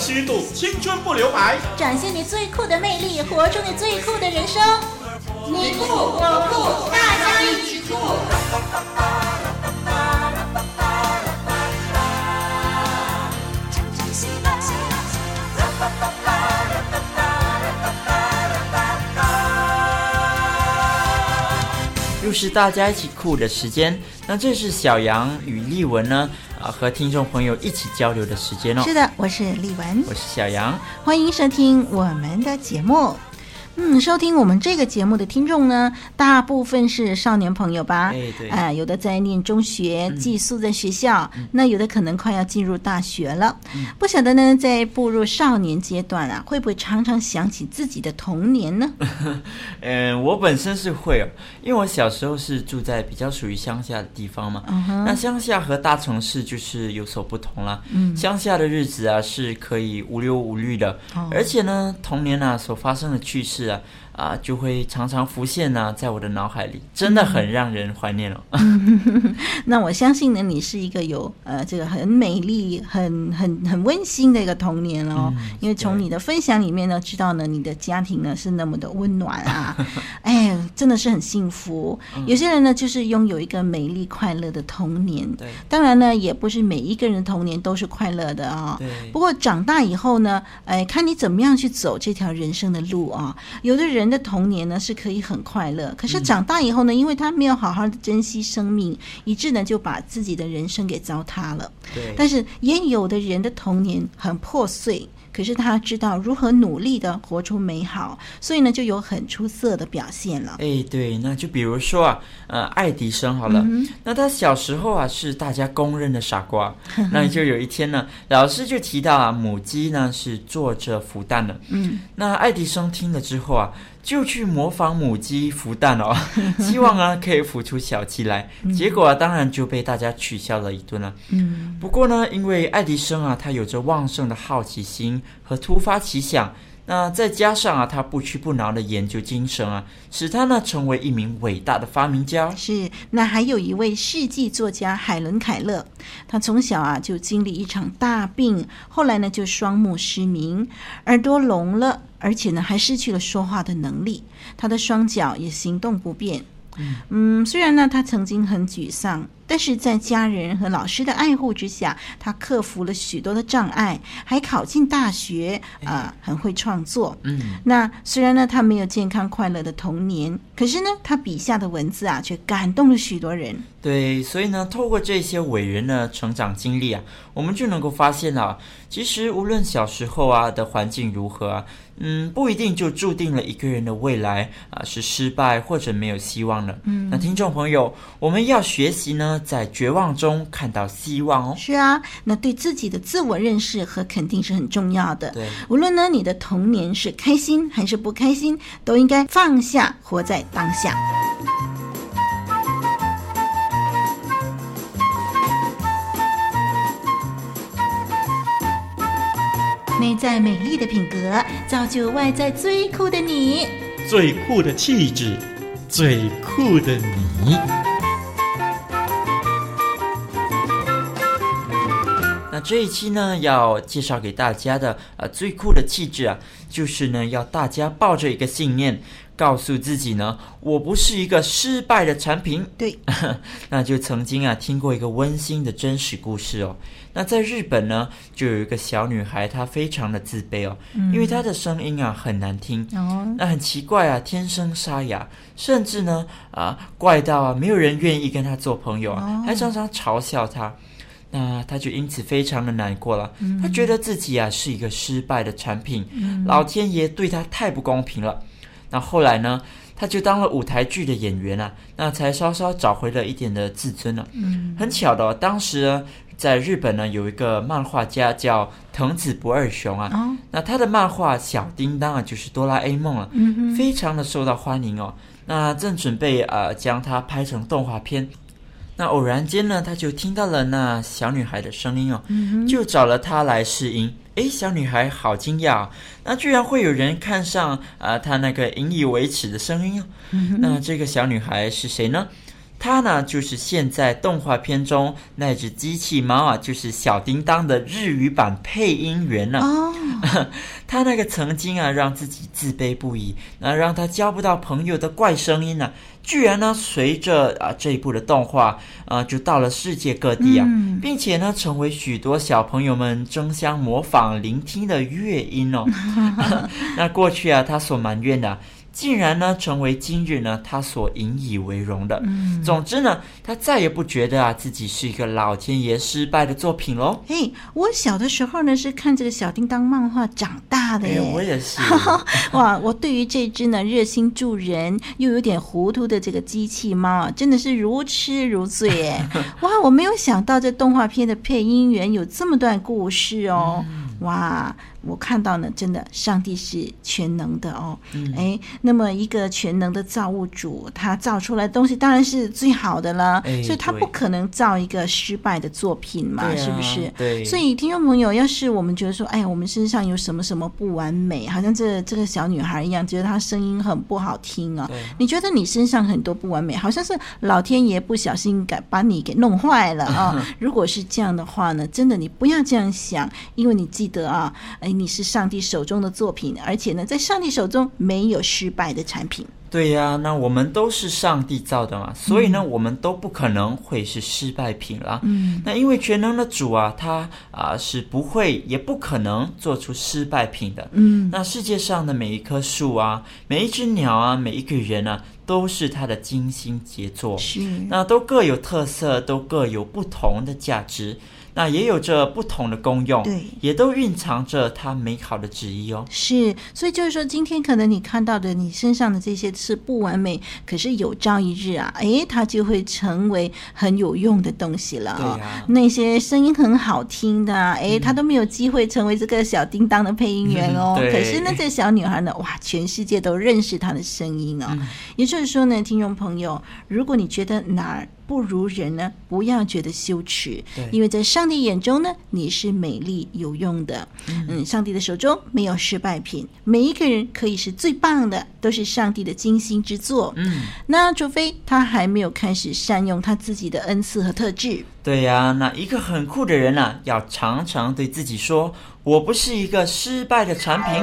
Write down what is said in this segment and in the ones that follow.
虚度，青春不留白。展现你最酷的魅力，活出你最酷的人生。你酷我酷，大家一起酷。又是大家一起酷的时间，那这是小杨与丽文呢啊和听众朋友一起交流的时间哦。是的，我是丽文，我是小杨，欢迎收听我们的节目。嗯，收听我们这个节目的听众呢，大部分是少年朋友吧？哎，对，啊、呃，有的在念中学，寄宿在学校，嗯、那有的可能快要进入大学了。嗯、不晓得呢，在步入少年阶段啊，会不会常常想起自己的童年呢？嗯，我本身是会哦，因为我小时候是住在比较属于乡下的地方嘛。嗯。那乡下和大城市就是有所不同啦。嗯。乡下的日子啊，是可以无忧无虑的，哦、而且呢，童年啊所发生的趣事。啊，就会常常浮现呢、啊，在我的脑海里，真的很让人怀念哦。那我相信呢，你是一个有呃这个很美丽、很很很温馨的一个童年哦。嗯、因为从你的分享里面呢，知道呢，你的家庭呢是那么的温暖啊，哎，真的是很幸福。嗯、有些人呢，就是拥有一个美丽快乐的童年。对，当然呢，也不是每一个人的童年都是快乐的啊、哦。对。不过长大以后呢，哎，看你怎么样去走这条人生的路啊、哦。有的人的童年呢是可以很快乐，可是长大以后呢，因为他没有好好的珍惜生命，以致呢就把自己的人生给糟蹋了。对，但是也有的人的童年很破碎。可是他知道如何努力的活出美好，所以呢就有很出色的表现了。哎，对，那就比如说啊，呃，爱迪生好了，嗯、那他小时候啊是大家公认的傻瓜，那就有一天呢，老师就提到啊，母鸡呢是坐着孵蛋的。嗯，那爱迪生听了之后啊。就去模仿母鸡孵蛋哦，希望啊可以孵出小鸡来。结果啊，当然就被大家取笑了一顿了。嗯，不过呢，因为爱迪生啊，他有着旺盛的好奇心和突发奇想。那再加上啊，他不屈不挠的研究精神啊，使他呢成为一名伟大的发明家。是，那还有一位世纪作家海伦凯勒，他从小啊就经历一场大病，后来呢就双目失明，耳朵聋了，而且呢还失去了说话的能力，他的双脚也行动不便。嗯，嗯，虽然呢他曾经很沮丧。但是在家人和老师的爱护之下，他克服了许多的障碍，还考进大学，啊、呃，很会创作。嗯，那虽然呢，他没有健康快乐的童年，可是呢，他笔下的文字啊，却感动了许多人。对，所以呢，透过这些伟人的成长经历啊，我们就能够发现啊，其实无论小时候啊的环境如何啊，嗯，不一定就注定了一个人的未来啊是失败或者没有希望的。嗯，那听众朋友，我们要学习呢。在绝望中看到希望哦。是啊，那对自己的自我认识和肯定是很重要的。对，无论呢你的童年是开心还是不开心，都应该放下，活在当下。内在美丽的品格，造就外在最酷的你。最酷的气质，最酷的你。这一期呢，要介绍给大家的呃最酷的气质啊，就是呢要大家抱着一个信念，告诉自己呢，我不是一个失败的产品。对，那就曾经啊听过一个温馨的真实故事哦。那在日本呢，就有一个小女孩，她非常的自卑哦，嗯、因为她的声音啊很难听。哦，那很奇怪啊，天生沙哑，甚至呢啊怪到啊没有人愿意跟她做朋友啊，哦、还常常嘲笑她。那他就因此非常的难过了，他觉得自己啊是一个失败的产品，老天爷对他太不公平了。那后来呢，他就当了舞台剧的演员啊，那才稍稍找回了一点的自尊了。很巧的，当时呢，在日本呢有一个漫画家叫藤子不二雄啊，那他的漫画《小叮当》啊就是哆啦 A 梦啊，非常的受到欢迎哦。那正准备呃将它拍成动画片。那偶然间呢，他就听到了那小女孩的声音哦，嗯、就找了她来试音。诶，小女孩好惊讶哦，那居然会有人看上啊她那个引以为耻的声音哦。嗯、那这个小女孩是谁呢？她呢就是现在动画片中那只机器猫啊，就是小叮当的日语版配音员呢、啊。哦，他那个曾经啊让自己自卑不已，那让她交不到朋友的怪声音呢、啊。居然呢，随着啊这一部的动画啊，就到了世界各地啊，嗯、并且呢，成为许多小朋友们争相模仿、聆听的乐音哦。那过去啊，他所埋怨的。竟然呢，成为今日呢他所引以为荣的。嗯，总之呢，他再也不觉得啊自己是一个老天爷失败的作品喽。嘿，我小的时候呢是看这个小叮当漫画长大的耶。哎，我也是。哇，我对于这只呢热心助人又有点糊涂的这个机器猫啊，真的是如痴如醉耶。哇，我没有想到这动画片的配音员有这么段故事哦。嗯、哇。我看到呢，真的，上帝是全能的哦。嗯、哎，那么一个全能的造物主，他造出来的东西当然是最好的了，哎、所以他不可能造一个失败的作品嘛，啊、是不是？对。所以听众朋友，要是我们觉得说，哎呀，我们身上有什么什么不完美，好像这这个小女孩一样，觉得她声音很不好听啊。对你觉得你身上很多不完美，好像是老天爷不小心给把你给弄坏了啊？如果是这样的话呢，真的你不要这样想，因为你记得啊。你是上帝手中的作品，而且呢，在上帝手中没有失败的产品。对呀，那我们都是上帝造的嘛，所以呢，嗯、我们都不可能会是失败品了。嗯，那因为全能的主啊，他啊是不会也不可能做出失败品的。嗯，那世界上的每一棵树啊，每一只鸟啊，每一个人啊，都是他的精心杰作。是，那都各有特色，都各有不同的价值。那也有着不同的功用，对，也都蕴藏着它美好的旨意哦。是，所以就是说，今天可能你看到的你身上的这些是不完美，可是有朝一日啊，诶，它就会成为很有用的东西了啊。对啊，那些声音很好听的，诶，它都没有机会成为这个小叮当的配音员哦。嗯、可是呢，这小女孩呢，哇，全世界都认识她的声音哦。嗯、也就是说呢，听众朋友，如果你觉得哪儿不如人呢，不要觉得羞耻，因为在上帝眼中呢，你是美丽有用的。嗯，嗯，上帝的手中没有失败品，每一个人可以是最棒的，都是上帝的精心之作。嗯，那除非他还没有开始善用他自己的恩赐和特质。对呀、啊，那一个很酷的人啊，要常常对自己说：“我不是一个失败的产品。”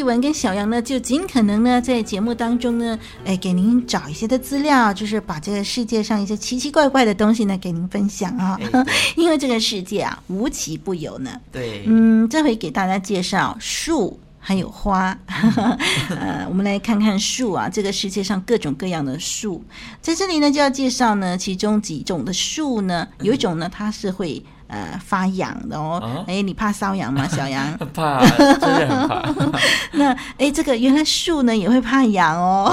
丽文跟小杨呢，就尽可能呢，在节目当中呢，哎，给您找一些的资料，就是把这个世界上一些奇奇怪怪的东西呢，给您分享啊。哎、因为这个世界啊，无奇不有呢。对，嗯，这回给大家介绍树还有花。呃，我们来看看树啊，这个世界上各种各样的树，在这里呢，就要介绍呢，其中几种的树呢，有一种呢，它是会。呃，发痒的哦，哎、哦，你怕瘙痒吗，小杨？怕，真的很怕。那哎，这个原来树呢也会怕痒哦。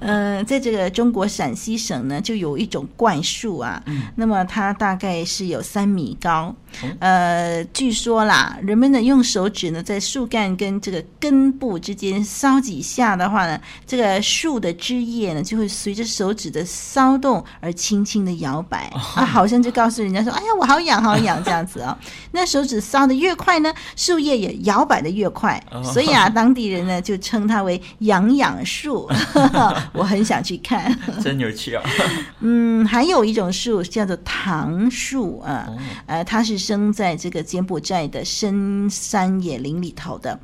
嗯、呃，在这个中国陕西省呢，就有一种怪树啊，嗯、那么它大概是有三米高。呃，据说啦，人们呢用手指呢在树干跟这个根部之间搔几下的话呢，这个树的枝叶呢就会随着手指的骚动而轻轻的摇摆，哦、啊，好像就告诉人家说，哎呀，我好痒，好痒。这样子啊、哦，那手指搔的越快呢，树叶也摇摆的越快，所以啊，当地人呢就称它为“痒痒树”。我很想去看，真有趣啊！嗯，还有一种树叫做糖树啊，呃，它是生在这个柬埔寨的深山野林里头的。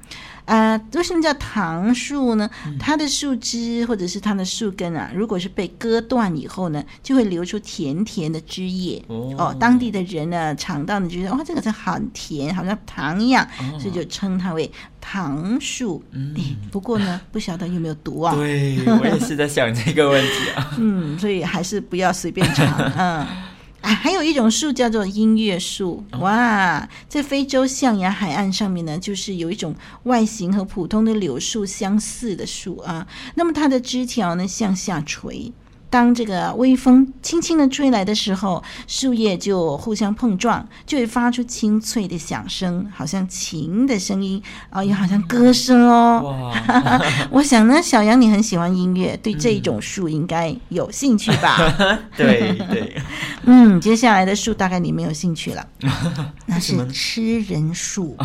啊、呃，为什么叫糖树呢？它的树枝或者是它的树根啊，如果是被割断以后呢，就会流出甜甜的汁液。哦，哦，当地的人呢，尝到呢，觉得哇，这个是很甜，好像糖一样，哦、所以就称它为糖树。嗯、哎，不过呢，不晓得有没有毒啊？对，我也是在想这个问题啊。嗯，所以还是不要随便尝。嗯。啊，还有一种树叫做音乐树。哇，在非洲象牙海岸上面呢，就是有一种外形和普通的柳树相似的树啊。那么它的枝条呢向下垂。当这个微风轻轻的吹来的时候，树叶就互相碰撞，就会发出清脆的响声，好像琴的声音啊、哦，也好像歌声哦。哇 我想呢，小杨你很喜欢音乐，对这一种树应该有兴趣吧？嗯、对对。嗯，接下来的树大概你没有兴趣了，那是吃人树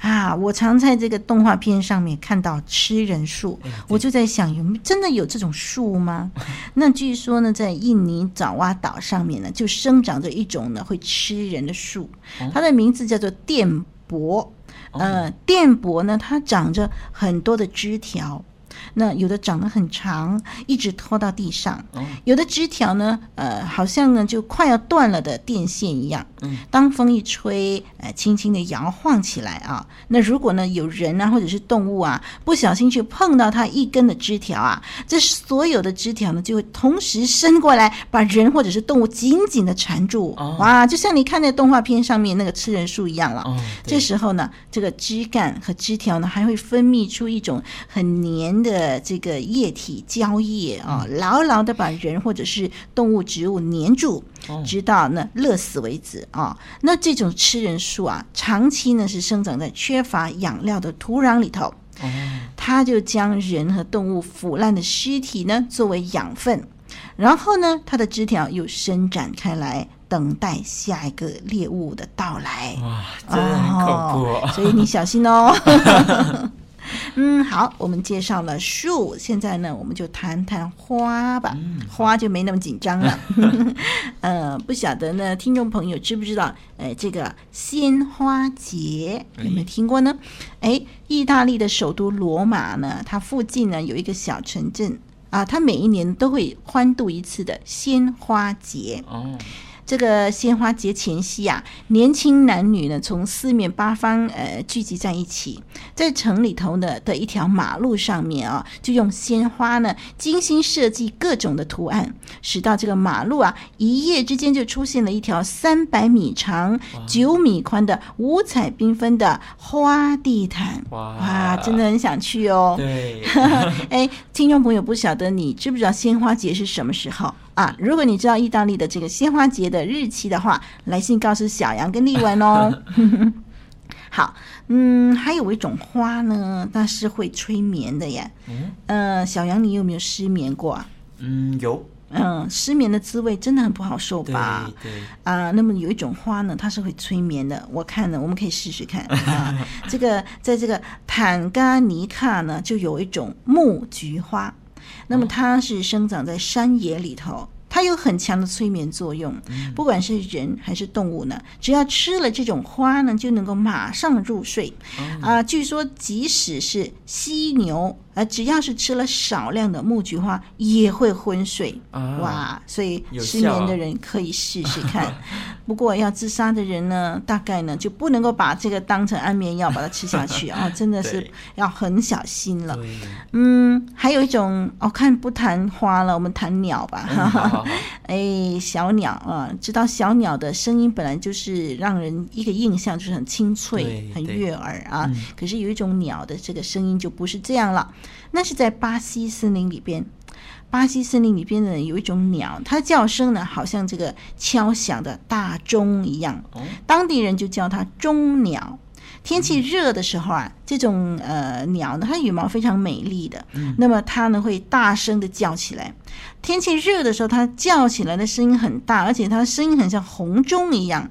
啊！我常在这个动画片上面看到吃人树，我就在想，有真的有这种树吗？那。据说呢，在印尼爪哇岛上面呢，就生长着一种呢会吃人的树，它的名字叫做电柏。呃，电柏呢，它长着很多的枝条。那有的长得很长，一直拖到地上；有的枝条呢，呃，好像呢就快要断了的电线一样。当风一吹，呃，轻轻的摇晃起来啊。那如果呢有人啊或者是动物啊不小心去碰到它一根的枝条啊，这所有的枝条呢就会同时伸过来，把人或者是动物紧紧的缠住。哇，就像你看那动画片上面那个吃人树一样了。这时候呢，这个枝干和枝条呢还会分泌出一种很黏的。的这个液体胶液啊，牢牢的把人或者是动物、植物黏住，直到呢乐死为止啊。那这种吃人树啊，长期呢是生长在缺乏养料的土壤里头，它就将人和动物腐烂的尸体呢作为养分，然后呢，它的枝条又伸展开来，等待下一个猎物的到来。哇，真的很恐怖哦，所以你小心哦。嗯，好，我们介绍了树，现在呢，我们就谈谈花吧。嗯、花就没那么紧张了。呃，不晓得呢，听众朋友知不知道？呃，这个鲜花节有没有听过呢？哎，意大利的首都罗马呢，它附近呢有一个小城镇啊，它每一年都会欢度一次的鲜花节。哦。这个鲜花节前夕啊，年轻男女呢从四面八方呃聚集在一起，在城里头呢的一条马路上面啊，就用鲜花呢精心设计各种的图案，使到这个马路啊一夜之间就出现了一条三百米长、九米宽的五彩缤纷的花地毯。哇，哇，真的很想去哦。对，哎，听众朋友不晓得你知不知道鲜花节是什么时候？啊，如果你知道意大利的这个鲜花节的日期的话，来信告诉小杨跟丽文哦。好，嗯，还有一种花呢，它是会催眠的耶。嗯，呃，小杨，你有没有失眠过啊？嗯，有。嗯，失眠的滋味真的很不好受吧？对对。啊，那么有一种花呢，它是会催眠的。我看呢，我们可以试试看啊。这个在这个坦加尼卡呢，就有一种木菊花。那么它是生长在山野里头，它有很强的催眠作用。不管是人还是动物呢，只要吃了这种花呢，就能够马上入睡。啊，据说即使是犀牛。呃，只要是吃了少量的木菊花，也会昏睡。啊、哇，所以失眠的人可以试试看。啊、不过要自杀的人呢，大概呢就不能够把这个当成安眠药把它吃下去啊、哦，真的是要很小心了。嗯，还有一种，我、哦、看不谈花了，我们谈鸟吧。嗯、好好好 哎，小鸟啊，知道小鸟的声音本来就是让人一个印象就是很清脆、很悦耳啊。嗯、可是有一种鸟的这个声音就不是这样了。那是在巴西森林里边，巴西森林里边呢有一种鸟，它的叫声呢好像这个敲响的大钟一样，当地人就叫它钟鸟。天气热的时候啊，这种呃鸟呢，它羽毛非常美丽的，那么它呢会大声的叫起来。天气热的时候，它叫起来的声音很大，而且它的声音很像红钟一样，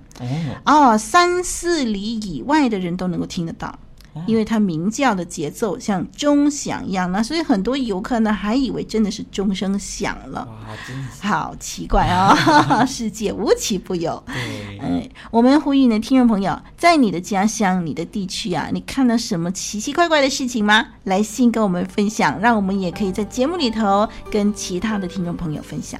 哦，三四里以外的人都能够听得到。因为它鸣叫的节奏像钟响一样呢，所以很多游客呢还以为真的是钟声响了。哇，真是好奇怪哦！世界无奇不有。对，嗯，我们呼吁呢，听众朋友，在你的家乡、你的地区啊，你看到什么奇奇怪怪的事情吗？来信跟我们分享，让我们也可以在节目里头跟其他的听众朋友分享。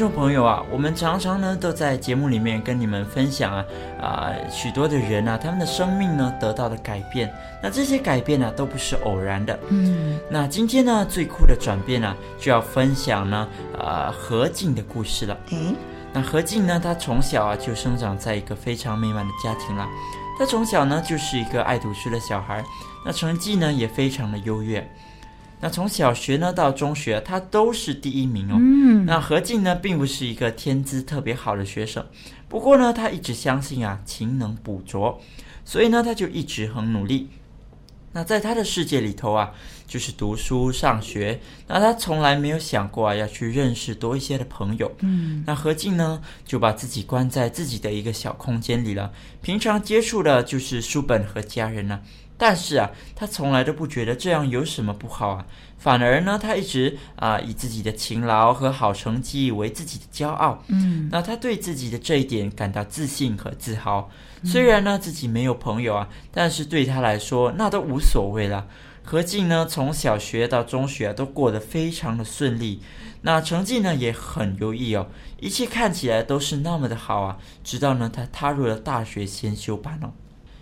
众朋友啊，我们常常呢都在节目里面跟你们分享啊啊许多的人啊，他们的生命呢得到了改变。那这些改变呢、啊、都不是偶然的。嗯，那今天呢最酷的转变呢、啊、就要分享呢啊何静的故事了。嗯，那何静呢，他从小啊就生长在一个非常美满的家庭了。他从小呢就是一个爱读书的小孩，那成绩呢也非常的优越。那从小学呢到中学，他都是第一名哦。嗯，那何静呢，并不是一个天资特别好的学生，不过呢，他一直相信啊，勤能补拙，所以呢，他就一直很努力。那在他的世界里头啊，就是读书上学。那他从来没有想过啊，要去认识多一些的朋友。嗯，那何静呢，就把自己关在自己的一个小空间里了，平常接触的就是书本和家人呢。但是啊，他从来都不觉得这样有什么不好啊，反而呢，他一直啊以自己的勤劳和好成绩为自己的骄傲。嗯，那他对自己的这一点感到自信和自豪。虽然呢自己没有朋友啊，但是对他来说那都无所谓了。何静呢，从小学到中学啊，都过得非常的顺利，那成绩呢也很优异哦，一切看起来都是那么的好啊。直到呢他踏入了大学先修班哦。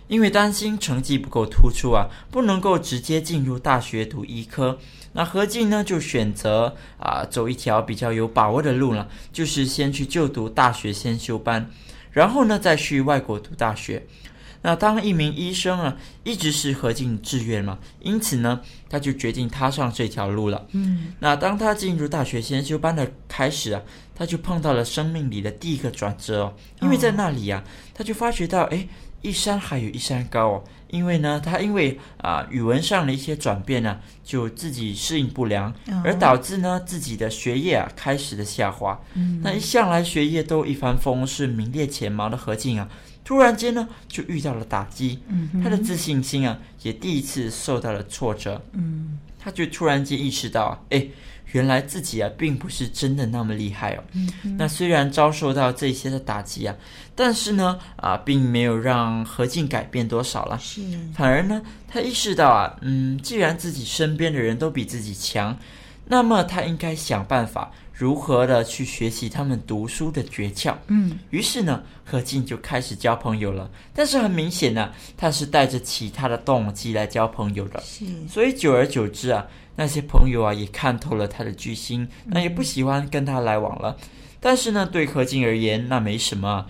因为担心成绩不够突出啊，不能够直接进入大学读医科，那何静呢就选择啊走一条比较有把握的路了，就是先去就读大学先修班，然后呢再去外国读大学。那当一名医生啊，一直是何静的志愿嘛，因此呢，他就决定踏上这条路了。嗯，那当他进入大学先修班的开始啊，他就碰到了生命里的第一个转折哦，因为在那里啊，他就发觉到哎。一山还有一山高哦，因为呢，他因为啊语文上的一些转变呢，就自己适应不良，而导致呢自己的学业啊开始的下滑。嗯，那一向来学业都一帆风顺、名列前茅的何静啊，突然间呢就遇到了打击，嗯，他的自信心啊也第一次受到了挫折。嗯，他就突然间意识到啊，哎。原来自己啊，并不是真的那么厉害哦。那虽然遭受到这些的打击啊，但是呢，啊，并没有让何静改变多少了。是。反而呢，他意识到啊，嗯，既然自己身边的人都比自己强，那么他应该想办法如何的去学习他们读书的诀窍。嗯。于是呢，何进就开始交朋友了。但是很明显呢，他是带着其他的动机来交朋友的。是。所以久而久之啊。那些朋友啊，也看透了他的居心，那也不喜欢跟他来往了。但是呢，对何进而言，那没什么，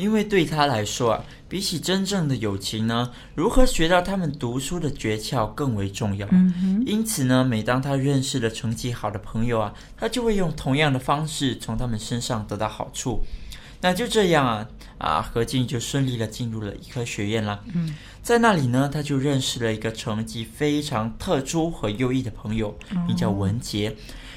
因为对他来说啊，比起真正的友情呢，如何学到他们读书的诀窍更为重要。因此呢，每当他认识了成绩好的朋友啊，他就会用同样的方式从他们身上得到好处。那就这样啊，啊，何静就顺利的进入了医科学院了。嗯，在那里呢，他就认识了一个成绩非常特殊和优异的朋友，名叫文杰，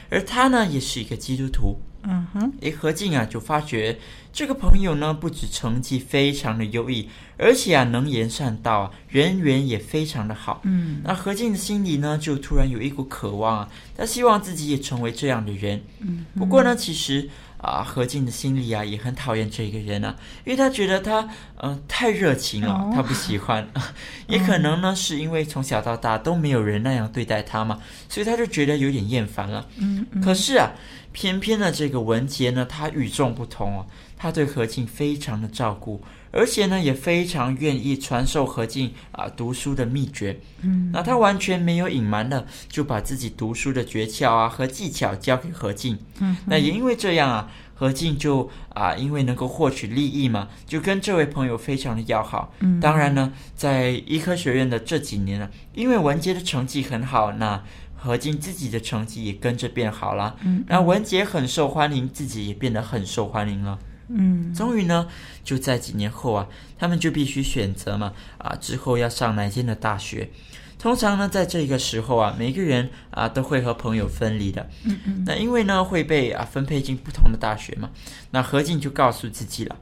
而他呢，也是一个基督徒。嗯哼，诶，何静啊，就发觉这个朋友呢，不止成绩非常的优异，而且啊，能言善道啊，人缘也非常的好。嗯，那何静的心里呢，就突然有一股渴望啊，他希望自己也成为这样的人。嗯，不过呢，其实。啊，何静的心里啊也很讨厌这个人啊，因为他觉得他嗯、呃、太热情了，哦、他不喜欢。也可能呢，是因为从小到大都没有人那样对待他嘛，所以他就觉得有点厌烦了。嗯，嗯，可是啊，偏偏呢这个文杰呢，他与众不同哦，他对何静非常的照顾。而且呢，也非常愿意传授何静啊读书的秘诀。嗯，那他完全没有隐瞒的，就把自己读书的诀窍啊和技巧交给何静。嗯，那也因为这样啊，何静就啊，因为能够获取利益嘛，就跟这位朋友非常的要好。嗯，当然呢，在医科学院的这几年呢，因为文杰的成绩很好，那何静自己的成绩也跟着变好了。嗯，那文杰很受欢迎，自己也变得很受欢迎了。嗯，终于呢，就在几年后啊，他们就必须选择嘛，啊，之后要上哪间的大学。通常呢，在这个时候啊，每个人啊都会和朋友分离的。嗯嗯。那因为呢会被啊分配进不同的大学嘛，那何静就告诉自己了。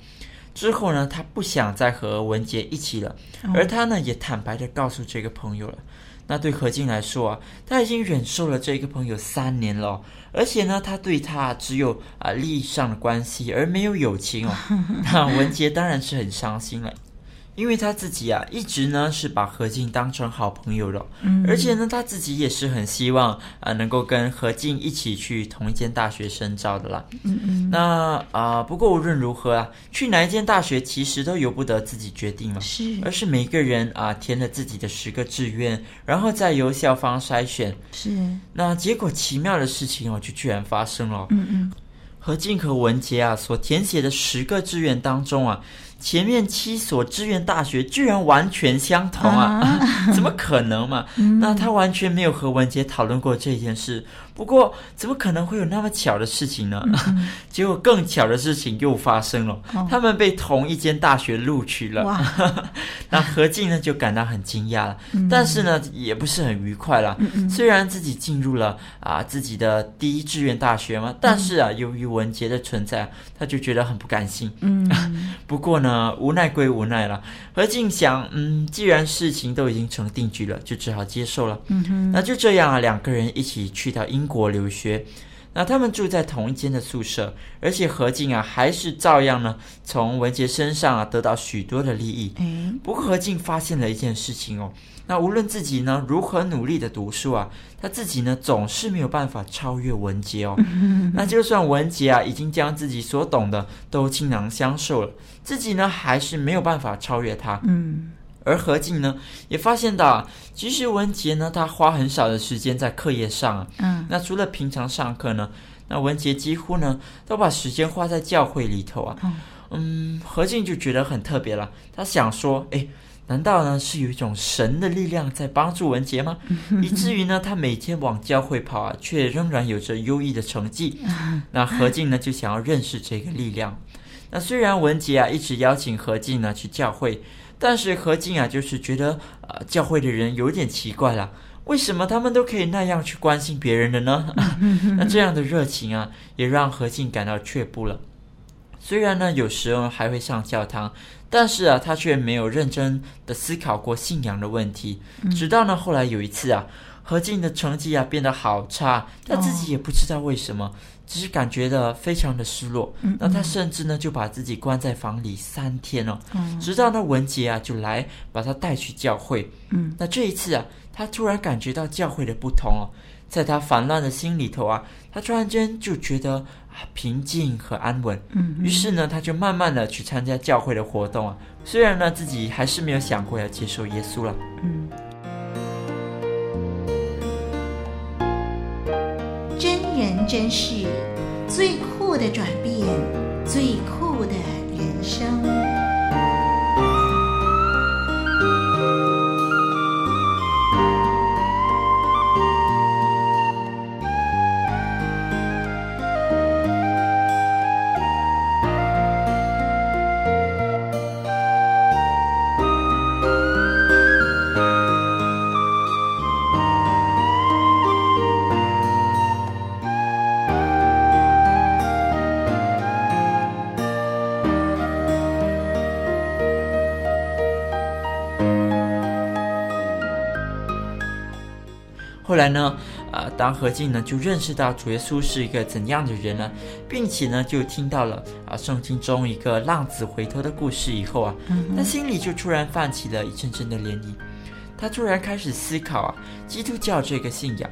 之后呢，他不想再和文杰一起了，而他呢也坦白的告诉这个朋友了。那对何静来说啊，他已经忍受了这个朋友三年了，而且呢，他对他只有啊利益上的关系，而没有友情哦。那文杰当然是很伤心了。因为他自己啊，一直呢是把何静当成好朋友了，嗯，而且呢，他自己也是很希望啊，能够跟何静一起去同一间大学深造的啦。嗯嗯。那啊，不过无论如何啊，去哪一间大学其实都由不得自己决定嘛，是，而是每个人啊填了自己的十个志愿，然后再由校方筛选。是。那结果奇妙的事情哦，就居然发生了。嗯嗯。何静和文杰啊所填写的十个志愿当中啊。前面七所志愿大学居然完全相同啊！啊 怎么可能嘛？嗯、那他完全没有和文杰讨论过这件事。不过，怎么可能会有那么巧的事情呢？嗯、结果更巧的事情又发生了，哦、他们被同一间大学录取了。哇 那何静呢就感到很惊讶了，嗯、但是呢也不是很愉快了。嗯、虽然自己进入了啊自己的第一志愿大学嘛，但是啊由于文杰的存在，他就觉得很不甘心。嗯，不过呢无奈归无奈了。何静想，嗯，既然事情都已经成定局了，就只好接受了。嗯哼，那就这样啊，两个人一起去到英国留学。那他们住在同一间的宿舍，而且何静啊，还是照样呢，从文杰身上啊得到许多的利益。嗯，不过何静发现了一件事情哦，那无论自己呢如何努力的读书啊，他自己呢总是没有办法超越文杰哦。嗯，那就算文杰啊已经将自己所懂的都倾囊相授了，自己呢还是没有办法超越他。嗯。而何静呢，也发现到，其实文杰呢，他花很少的时间在课业上啊。嗯。那除了平常上课呢，那文杰几乎呢都把时间花在教会里头啊。嗯。嗯，何静就觉得很特别了。他想说，诶，难道呢是有一种神的力量在帮助文杰吗？以至于呢，他每天往教会跑啊，却仍然有着优异的成绩。那何静呢就想要认识这个力量。那虽然文杰啊一直邀请何静呢去教会。但是何静啊，就是觉得啊、呃，教会的人有点奇怪了，为什么他们都可以那样去关心别人的呢？那这样的热情啊，也让何静感到却步了。虽然呢，有时候还会上教堂，但是啊，他却没有认真的思考过信仰的问题。直到呢，后来有一次啊，何静的成绩啊变得好差，他自己也不知道为什么。只是感觉到非常的失落，嗯嗯，那他甚至呢就把自己关在房里三天哦，嗯、直到那文杰啊就来把他带去教会。嗯，那这一次啊，他突然感觉到教会的不同哦，在他烦乱的心里头啊，他突然间就觉得啊平静和安稳。于是呢，他就慢慢的去参加教会的活动啊，虽然呢自己还是没有想过要接受耶稣了。嗯。真是最酷的转变，最酷的人生。后来呢，呃，当何静呢就认识到主耶稣是一个怎样的人呢，并且呢就听到了啊圣经中一个浪子回头的故事以后啊，他心里就突然泛起了一阵阵的涟漪，他突然开始思考啊基督教这个信仰。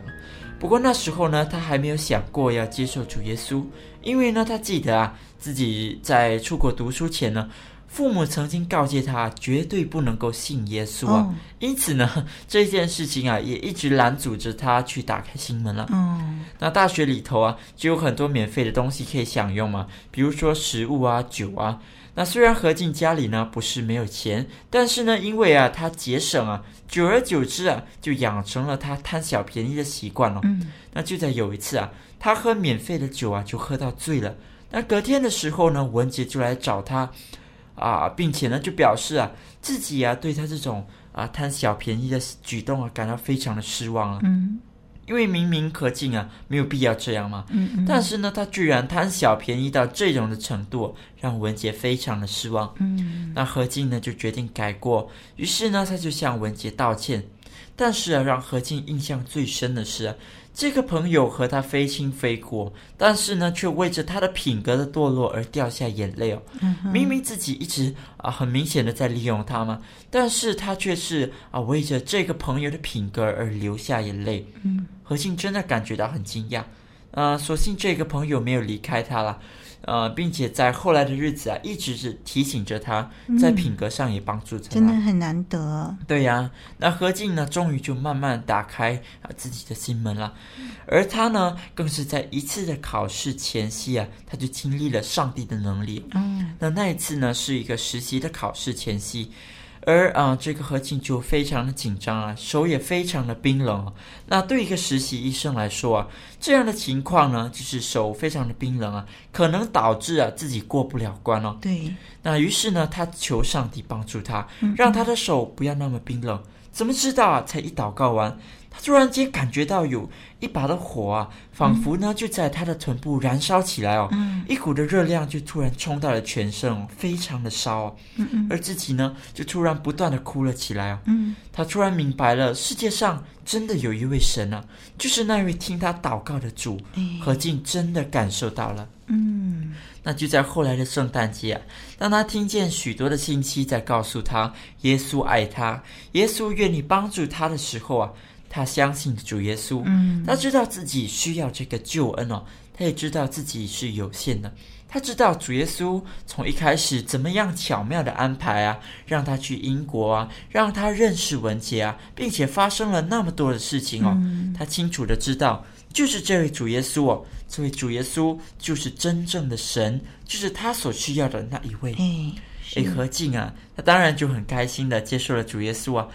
不过那时候呢，他还没有想过要接受主耶稣，因为呢他记得啊自己在出国读书前呢。父母曾经告诫他绝对不能够信耶稣啊，哦、因此呢，这件事情啊也一直拦阻着他去打开心门了。嗯，那大学里头啊就有很多免费的东西可以享用嘛，比如说食物啊、酒啊。那虽然何静家里呢不是没有钱，但是呢，因为啊他节省啊，久而久之啊就养成了他贪小便宜的习惯了。嗯，那就在有一次啊，他喝免费的酒啊就喝到醉了。那隔天的时候呢，文杰就来找他。啊，并且呢，就表示啊，自己啊，对他这种啊贪小便宜的举动啊感到非常的失望啊。嗯。因为明明何敬啊没有必要这样嘛，嗯嗯，但是呢，他居然贪小便宜到这种的程度，让文杰非常的失望。嗯，那何静呢就决定改过，于是呢他就向文杰道歉。但是啊，让何静印象最深的是啊。这个朋友和他非亲非故，但是呢，却为着他的品格的堕落而掉下眼泪哦。嗯、明明自己一直啊很明显的在利用他嘛，但是他却是啊为着这个朋友的品格而流下眼泪。嗯，何静真的感觉到很惊讶。啊，所幸这个朋友没有离开他了。呃，并且在后来的日子啊，一直是提醒着他，在品格上也帮助着他，真的很难得。对呀，那何静呢，终于就慢慢打开啊自己的心门了，而他呢，更是在一次的考试前夕啊，他就经历了上帝的能力。嗯，那那一次呢，是一个实习的考试前夕。而啊，这个何庆就非常的紧张啊，手也非常的冰冷。那对一个实习医生来说啊，这样的情况呢，就是手非常的冰冷啊，可能导致啊自己过不了关哦。对。那于是呢，他求上帝帮助他，让他的手不要那么冰冷。怎么知道啊？才一祷告完。他突然间感觉到有一把的火啊，仿佛呢就在他的臀部燃烧起来哦，嗯、一股的热量就突然冲到了全身哦，非常的烧哦，嗯嗯，而自己呢就突然不断的哭了起来哦，嗯，他突然明白了，世界上真的有一位神啊，就是那位听他祷告的主，何进真的感受到了，嗯，那就在后来的圣诞节啊，当他听见许多的亲戚在告诉他耶稣爱他，耶稣愿意帮助他的时候啊。他相信主耶稣，嗯，他知道自己需要这个救恩哦，他也知道自己是有限的，他知道主耶稣从一开始怎么样巧妙的安排啊，让他去英国啊，让他认识文杰啊，并且发生了那么多的事情哦，嗯，他清楚的知道，就是这位主耶稣哦，这位主耶稣就是真正的神，就是他所需要的那一位。哎，何静啊，他当然就很开心的接受了主耶稣啊。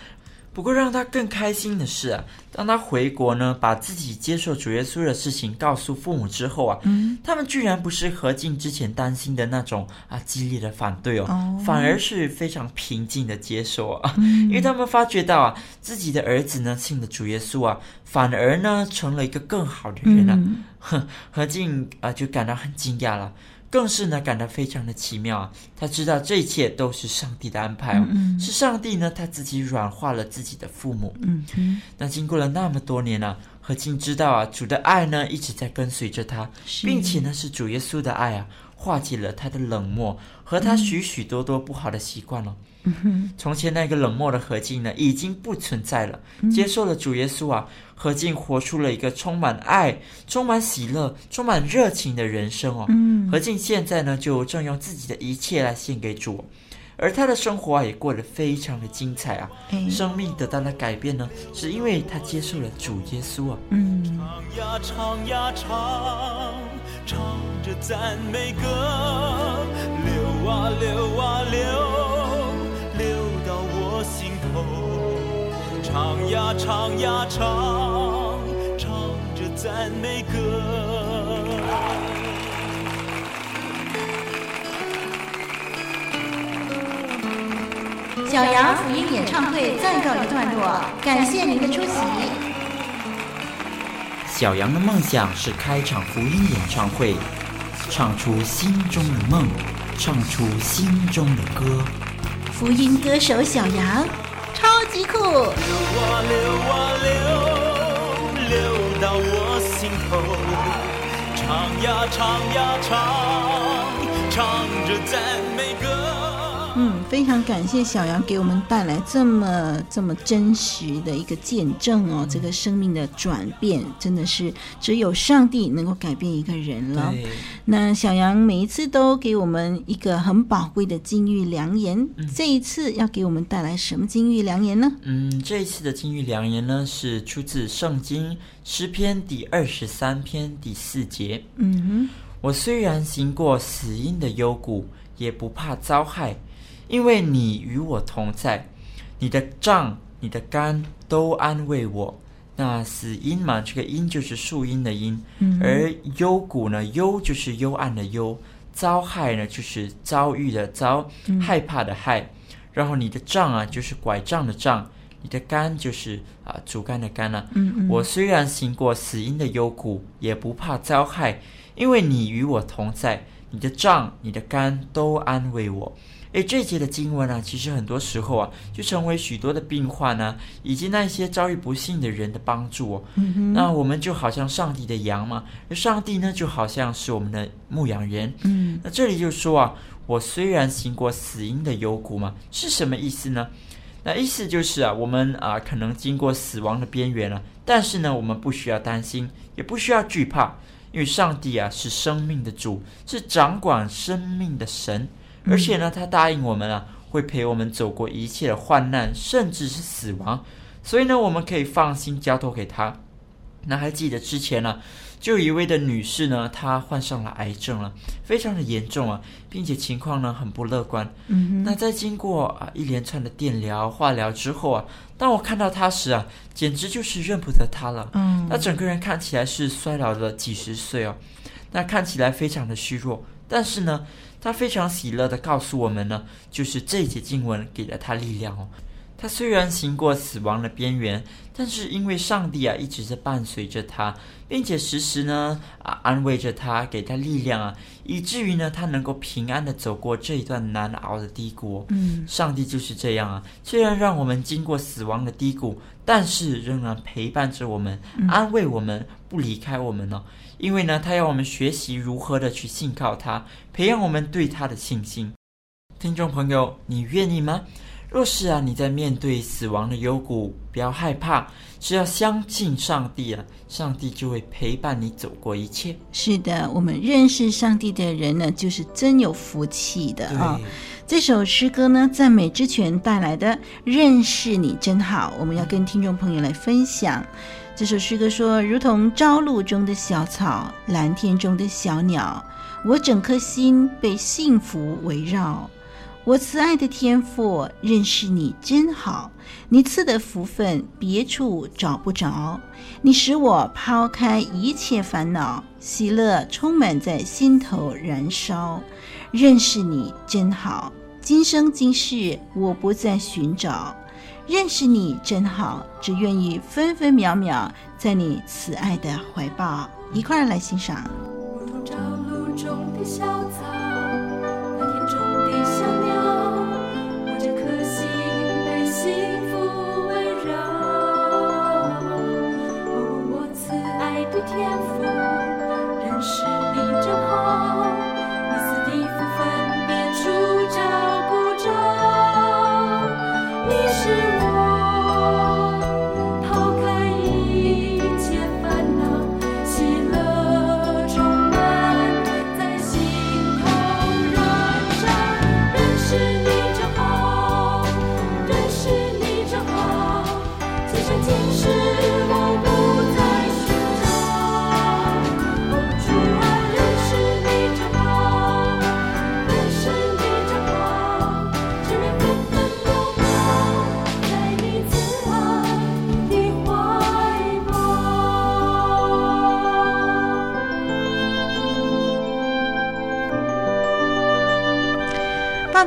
不过让他更开心的是啊，当他回国呢，把自己接受主耶稣的事情告诉父母之后啊，嗯，他们居然不是何静之前担心的那种啊激烈的反对哦，哦，反而是非常平静的接受啊，嗯，因为他们发觉到啊，自己的儿子呢信了主耶稣啊，反而呢成了一个更好的人啊，哼，嗯，何静啊就感到很惊讶了。更是呢，感到非常的奇妙啊！他知道这一切都是上帝的安排哦，嗯嗯是上帝呢，他自己软化了自己的父母。嗯嗯，那经过了那么多年啊，何静知道啊，主的爱呢一直在跟随着他，并且呢是主耶稣的爱啊，化解了他的冷漠和他许许多多不好的习惯了。嗯，从前那个冷漠的何静呢，已经不存在了。接受了主耶稣啊，何静活出了一个充满爱、充满喜乐、充满热情的人生哦。嗯，何进现在呢，就正用自己的一切来献给主，而他的生活啊，也过得非常的精彩啊。生命得到了改变呢，是因为他接受了主耶稣啊。嗯，唱呀唱呀唱，唱着赞美歌，流啊流啊流。流到我心头唱呀唱呀唱，唱着赞美歌。小羊福音演唱会暂告一段落，感谢您的出席。小羊的梦想是开场福音演唱会，唱出心中的梦，唱出心中的歌。福音歌手小羊。超级酷！流啊流啊流，流到我心头，唱呀唱呀唱，唱着赞。嗯，非常感谢小杨给我们带来这么这么真实的一个见证哦，这个生命的转变真的是只有上帝能够改变一个人了。那小杨每一次都给我们一个很宝贵的金玉良言，嗯，这一次要给我们带来什么金玉良言呢？嗯，这一次的金玉良言呢是出自圣经诗篇第二十三篇第四节。嗯哼，我虽然行过死荫的幽谷，也不怕遭害。因为你与我同在，你的杖、你的竿都安慰我。那死因嘛，这个因就是树荫的荫，嗯、而幽谷呢，幽就是幽暗的幽，遭害呢就是遭遇的遭，害怕的害。然后你的杖啊，就是拐杖的杖；你的竿就是啊，竹竿的竿啊。我虽然行过死荫的幽谷，也不怕遭害，因为你与我同在。你的杖、你的竿都安慰我。诶，这节的经文啊，其实很多时候啊，就成为许多的病患呢，以及那些遭遇不幸的人的帮助哦。嗯。那我们就好像上帝的羊嘛，而上帝呢，就好像是我们的牧羊人。嗯。那这里就说啊。我虽然行过死荫的幽谷嘛，是什么意思呢？那意思就是啊，我们啊可能经过死亡的边缘了，但是呢，我们不需要担心，也不需要惧怕，因为上帝啊是生命的主，是掌管生命的神，而且呢，他答应我们啊，会陪我们走过一切的患难，甚至是死亡，所以呢，我们可以放心交托给他。那还记得之前呢、啊？就有一位的女士呢，她患上了癌症了，非常的严重啊，并且情况呢很不乐观。嗯哼。那在经过啊一连串的电疗、化疗之后啊，当我看到她时啊，简直就是认不得她了。嗯。她整个人看起来是衰老了几十岁哦，那看起来非常的虚弱。但是呢，他非常喜乐的告诉我们呢，就是这节经文给了他力量哦。她虽然行过死亡的边缘，但是因为上帝啊一直在伴随着他。并且时时呢啊安慰着他，给他力量啊，以至于呢他能够平安的走过这一段难熬的低谷。嗯，上帝就是这样啊，虽然让我们经过死亡的低谷，但是仍然陪伴着我们，安慰我们，不离开我们呢、哦。因为呢，他要我们学习如何的去信靠他，培养我们对他的信心。听众朋友，你愿意吗？若是啊，你在面对死亡的幽谷，不要害怕，只要相信上帝啊，上帝就会陪伴你走过一切。是的，我们认识上帝的人呢，就是真有福气的啊、哦。这首诗歌呢，赞美之泉带来的“认识你真好”，我们要跟听众朋友来分享。这首诗歌说：“如同朝露中的小草，蓝天中的小鸟，我整颗心被幸福围绕。”我慈爱的天父，认识你真好，你赐的福分别处找不着。你使我抛开一切烦恼，喜乐充满在心头燃烧。认识你真好，今生今世我不再寻找。认识你真好，只愿意分分秒秒在你慈爱的怀抱。一块儿来欣赏。如朝露中的小草。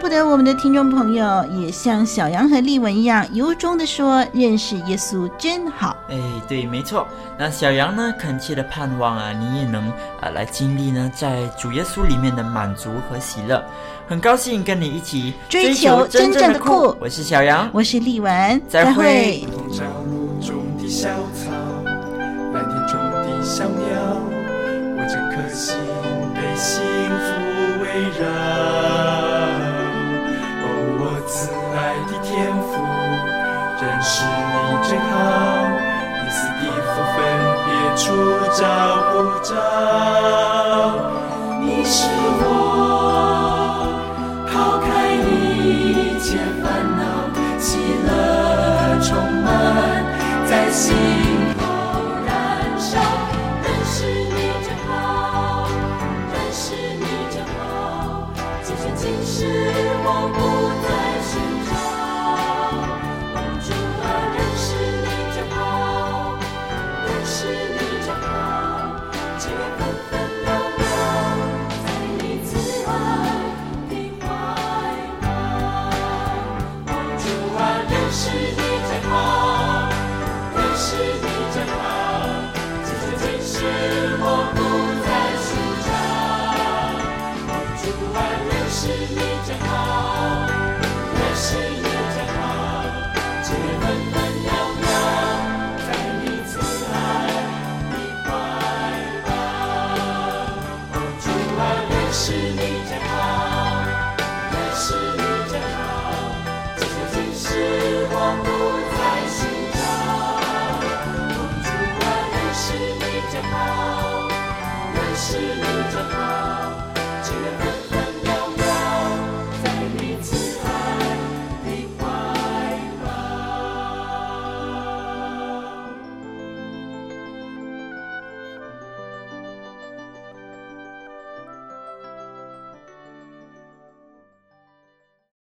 不得我们的听众朋友也像小杨和丽文一样，由衷的说：“认识耶稣真好。”哎，对，没错。那小杨呢，恳切的盼望啊，你也能啊来经历呢，在主耶稣里面的满足和喜乐。很高兴跟你一起追求真正的酷。我是小杨，我是丽文，再会。是你最好，一丝的福分别处找不着。你是我